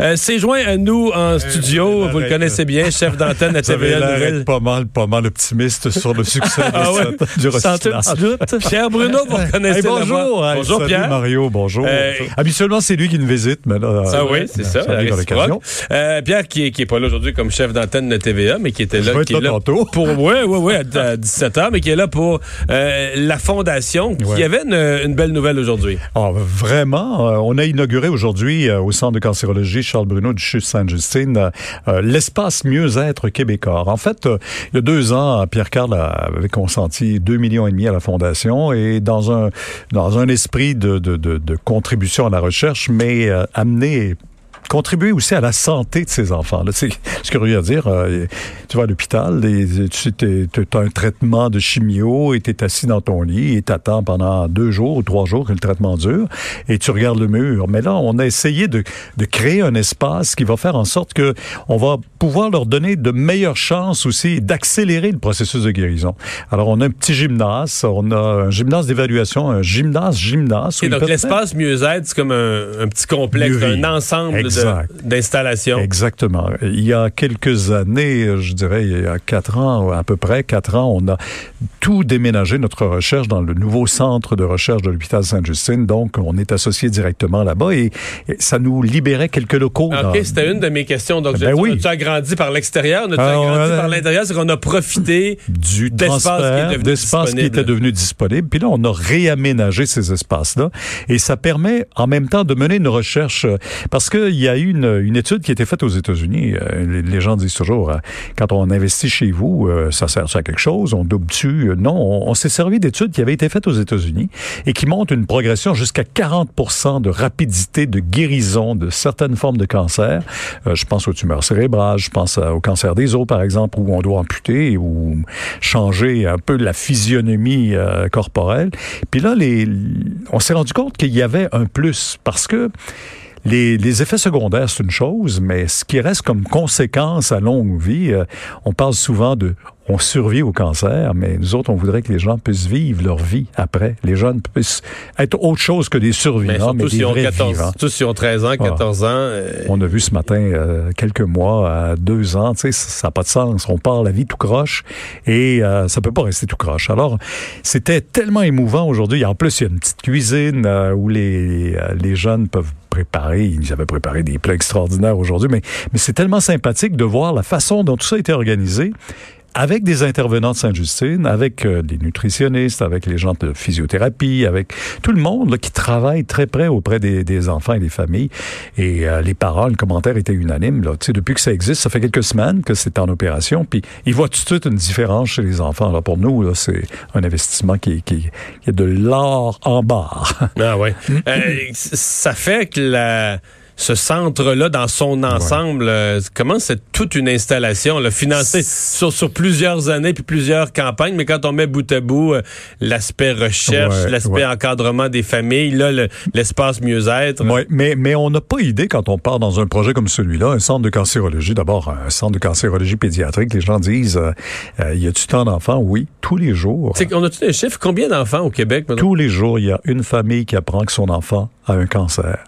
Euh, C'est joint à nous en studio, vous le connaissez bien, chef d'antenne à TVA Nouvelle. pas mal, pas mal optimiste sur le succès de Ah ouais? du Sans recyclage. doute. Pierre Bruno, vous reconnaissez Hey, bonjour, hey, Bonjour salut Pierre. Mario, bonjour. Euh, Habituellement, c'est lui qui nous visite, mais là, Ah euh, oui, c'est ça. Euh, Pierre qui est, qui est pas là aujourd'hui comme chef d'antenne de TVA, mais qui était là, qui est là tantôt. pour ouais ouais ouais à, 17 h mais qui est là pour euh, la fondation qui Ouais. avait une, une belle nouvelle aujourd'hui. Ah, vraiment, euh, on a inauguré aujourd'hui euh, au Centre de cancérologie Charles Bruno du CHU Sainte-Justine euh, euh, l'espace mieux-être québécois. En fait, euh, il y a deux ans, Pierre Carl avait consenti deux millions et demi à la fondation et dans un dans un esprit de, de, de, de contribution à la recherche, mais amener contribuer aussi à la santé de ces enfants. C'est curieux à dire. euh, tu vas à l'hôpital, tu as un traitement de chimio et tu es assis dans ton lit et t'attends pendant deux jours ou trois jours que le traitement dure et tu regardes le mur. Mais là, on a essayé de, de créer un espace qui va faire en sorte que on va pouvoir leur donner de meilleures chances aussi d'accélérer le processus de guérison. Alors, on a un petit gymnase, on a un gymnase d'évaluation, un gymnase gymnase. Et donc l'espace mieux-être, c'est comme un, un petit complexe, un ensemble Exact. d'installations. Exactement. Il y a quelques années, je dirais il y a quatre ans, à peu près quatre ans, on a tout déménagé notre recherche dans le nouveau centre de recherche de l'hôpital Sainte-Justine. Donc, on est associé directement là-bas et, et ça nous libérait quelques locaux. Ah, dans- OK, c'était une de mes questions. Donc, Ben oui. tu as grandi par l'extérieur, tu as Alors, grandi par l'intérieur, c'est qu'on a profité du d'espace qui d'espace qui était devenu disponible. Puis là, on a réaménagé ces espaces-là. Et ça permet en même temps de mener une recherche. euh, Parce qu'il y a eu une, étude qui a été faite aux États-Unis. Euh, Les, gens disent toujours, euh, quand on investit chez vous, euh, ça sert à quelque chose? On double-tu? Euh, Non, on, s'est servi d'études qui avaient été faites aux États-Unis et qui montrent une progression jusqu'à 40% de rapidité de guérison de certaines formes de cancer. Je pense aux tumeurs cérébrales, je pense au cancer des os, par exemple, où on doit amputer ou changer un peu la physionomie corporelle. Puis là, on s'est rendu compte qu'il y avait un plus parce que les, effets secondaires, c'est une chose, mais ce qui reste comme conséquence à longue vie, euh, on parle souvent de on survit au cancer, mais nous autres, on voudrait que les gens puissent vivre leur vie après. Les jeunes puissent être autre chose que des Mais survivants, mais, surtout des vrais 14, vivants. surtout s'ils ont 13 ans, 14 ans. euh, On a vu ce matin euh, quelques mois à deux ans, tu sais, ça n'a pas de sens. On part la vie tout croche et euh, ça peut pas rester tout croche. Alors, c'était tellement émouvant aujourd'hui. En plus, il y a une petite cuisine euh, où les, les jeunes peuvent préparer. Ils avaient préparé des plats extraordinaires aujourd'hui, mais, mais c'est tellement sympathique de voir la façon dont tout ça a été organisé avec des intervenants de Sainte-Justine, avec euh, des nutritionnistes, avec les gens de physiothérapie, avec tout le monde là, qui travaille très près auprès des, des enfants et des familles. Et euh, les parents, le commentaire était unanime. Là. Tu sais, depuis que ça existe, ça fait quelques semaines que c'est en opération, puis ils voient tout de suite une différence chez les enfants. Alors pour nous, là, c'est un investissement qui, qui, qui est de l'or en barre. Ah ouais. Euh, ça fait que la, ce centre-là, dans son ensemble, euh, comment c'est toute une installation, là, financée sur, sur plusieurs années puis plusieurs campagnes, mais quand on met bout à bout euh, l'aspect recherche, Ouais, l'aspect ouais. encadrement des familles, là, le- l'espace mieux-être. Mais, mais on n'a pas idée quand on part dans un projet comme celui-là, un centre de cancérologie. D'abord, un centre de cancérologie pédiatrique. Les gens disent, euh, euh, y a-tu tant d'enfants? Oui, tous les jours. Qu'on a-tu des chiffres? Combien d'enfants au Québec? maintenant? Tous les jours, il y a une famille qui apprend que son enfant a un cancer.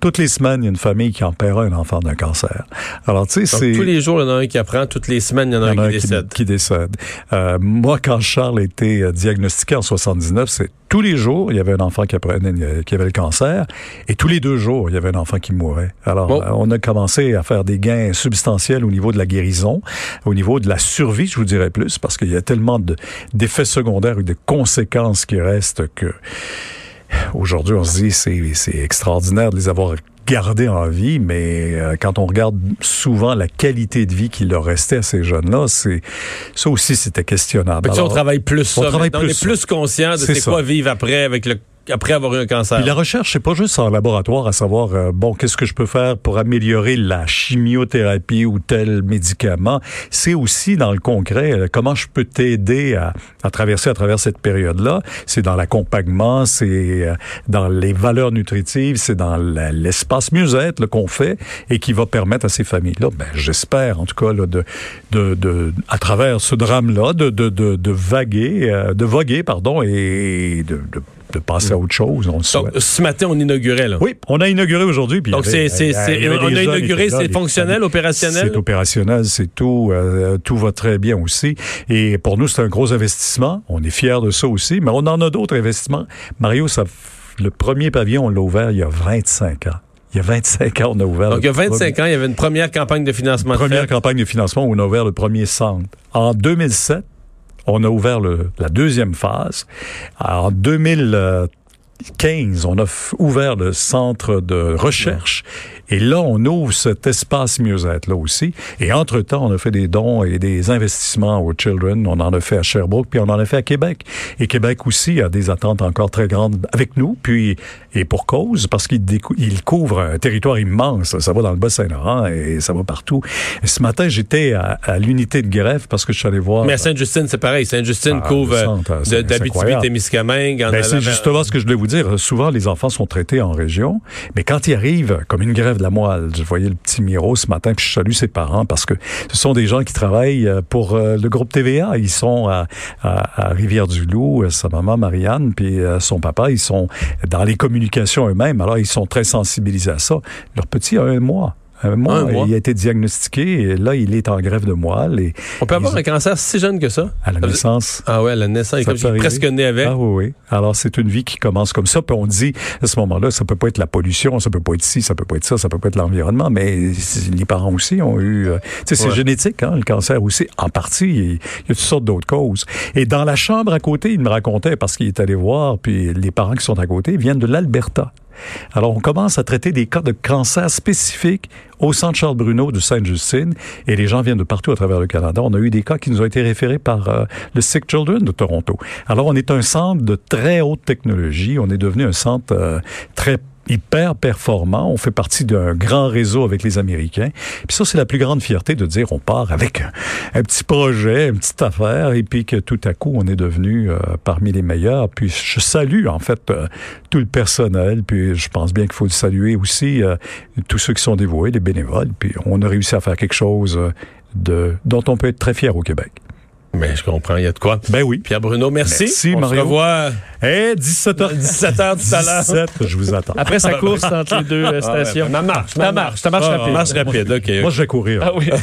Toutes les semaines, il y a une famille qui en paiera un enfant d'un cancer. Alors, tu sais, c'est... tous les jours, il y en a un qui apprend. Toutes les semaines, il y en a Il y en un qui décède. qui décède. Euh, moi, quand Charles a été euh, diagnostiqué en 79, c'est tous les jours, il y avait un enfant qui, apprenait, euh, qui avait le cancer, et tous les deux jours, il y avait un enfant qui mourait. Alors, Bon. euh, on a commencé à faire des gains substantiels au niveau de la guérison, au niveau de la survie, je vous dirais plus, parce qu'il y a tellement de- d'effets secondaires et de conséquences qui restent que aujourd'hui, on se dit c'est c'est extraordinaire de les avoir gardés en vie, mais euh, quand on regarde souvent la qualité de vie qui leur restait à ces jeunes-là, c'est ça aussi c'était questionnable. Ça, on Alors, travaille plus on ça. travaille plus on est ça. plus conscient de C'est quoi vivre après avec le après avoir eu un cancer. La recherche, c'est pas juste en laboratoire à savoir, euh, bon, qu'est-ce que je peux faire pour améliorer la chimiothérapie ou tel médicament. C'est aussi dans le concret, euh, comment je peux t'aider à, à traverser à travers cette période-là. C'est dans l'accompagnement, c'est euh, dans les valeurs nutritives, c'est dans l'espace mieux-être qu'on fait et qui va permettre à ces familles-là, ben, j'espère en tout cas, là, de, de, de, à travers ce drame-là, de, de, de, de vaguer, euh, de voguer, pardon, et de, de de passer à autre chose. On le souhaite. Donc, ce matin, on inaugurait, là. Oui, on a inauguré aujourd'hui. Donc, c'est, on a inauguré, c'est fonctionnel, opérationnel? C'est opérationnel, c'est tout. euh, tout va très bien aussi. Et pour nous, c'est un gros investissement. On est fiers de ça aussi. Mais on en a d'autres investissements. Mario, ça, le premier pavillon, on l'a ouvert il y a 25 ans. Il y a 25 ans, on a ouvert. Donc, il y a le 25 ans, il y avait une première campagne de financement. première campagne de financement où on a ouvert le premier centre. En 2007, on a ouvert le- la deuxième phase. En 2015, on a ouvert le centre de recherche. Et là, on ouvre cet espace mieux-être là aussi. Et entre-temps, on a fait des dons et des investissements aux Children. On en a fait à Sherbrooke, puis on en a fait à Québec. Et Québec aussi a des attentes encore très grandes avec nous, puis et pour cause, parce qu'il il couvre un territoire immense. Ça va dans le Bas-Saint-Laurent et ça va partout. Et ce matin, j'étais à, à l'unité de greffe parce que je suis allé voir... Mais à Sainte-Justine, c'est pareil. Sainte-Justine Ah, couvre le euh, d'Abitibi-Témiscamingue. en Ben, c'est justement ce que je voulais vous dire. Souvent, les enfants sont traités en région, mais quand ils arrivent, comme une grève de la moelle, je voyais le petit Miro ce matin, puis je salue ses parents parce que ce sont des gens qui travaillent euh, pour euh, le groupe TVA. Ils sont à, Rivière-du-Loup, euh, sa maman Marianne, puis euh, son papa, ils sont dans les communications eux-mêmes. Alors, ils sont très sensibilisés à ça. Leur petit a un mois. Un mois, Un mois. il a été diagnostiqué et là, il est en grève de moelle et On peut avoir un cancer si jeune que ça? à la Ça veut- naissance. Ah ouais, à la naissance, il est Ça comme peut il est presque né avec. Ah oui, oui. Alors, c'est une vie qui commence comme ça. Puis on dit, à ce moment-là, ça peut pas être la pollution, ça peut pas être ci, ça peut pas être ça, ça peut pas être l'environnement, mais les parents aussi ont eu... euh, tu sais, c'est Ouais. génétique, hein, le cancer aussi. En partie, il y a toutes sortes d'autres causes. Et dans la chambre à côté, il me racontait, parce qu'il est allé voir, puis les parents qui sont à côté viennent de l'Alberta. Alors, on commence à traiter des cas de cancer spécifiques au centre Charles Bruno de Sainte-Justine et les gens viennent de partout à travers le Canada. On a eu des cas qui nous ont été référés par euh, le Sick Children de Toronto. Alors, on est un centre de très haute technologie. On est devenu un centre euh, très hyper performant. On fait partie d'un grand réseau avec les Américains. Puis ça, c'est la plus grande fierté de dire on part avec un, petit projet, une petite affaire, et puis que tout à coup, on est devenu euh, parmi les meilleurs. Puis je salue, en fait, euh, tout le personnel. Puis je pense bien qu'il faut saluer aussi euh, tous ceux qui sont dévoués, les bénévoles. Puis on a réussi à faire quelque chose de, dont on peut être très fier au Québec. Mais je comprends, il y a de quoi. Ben oui. Pierre Bruno, merci. Merci, On Mario. se revoit Eh, 17h. 17h tout à l'heure. 17, je vous attends. Après sa course entre les deux euh, Ah ouais, stations. ça marche, Ça marche, ça marche Ah, rapide. Marche rapide, OK. Moi, je vais courir. Ah oui.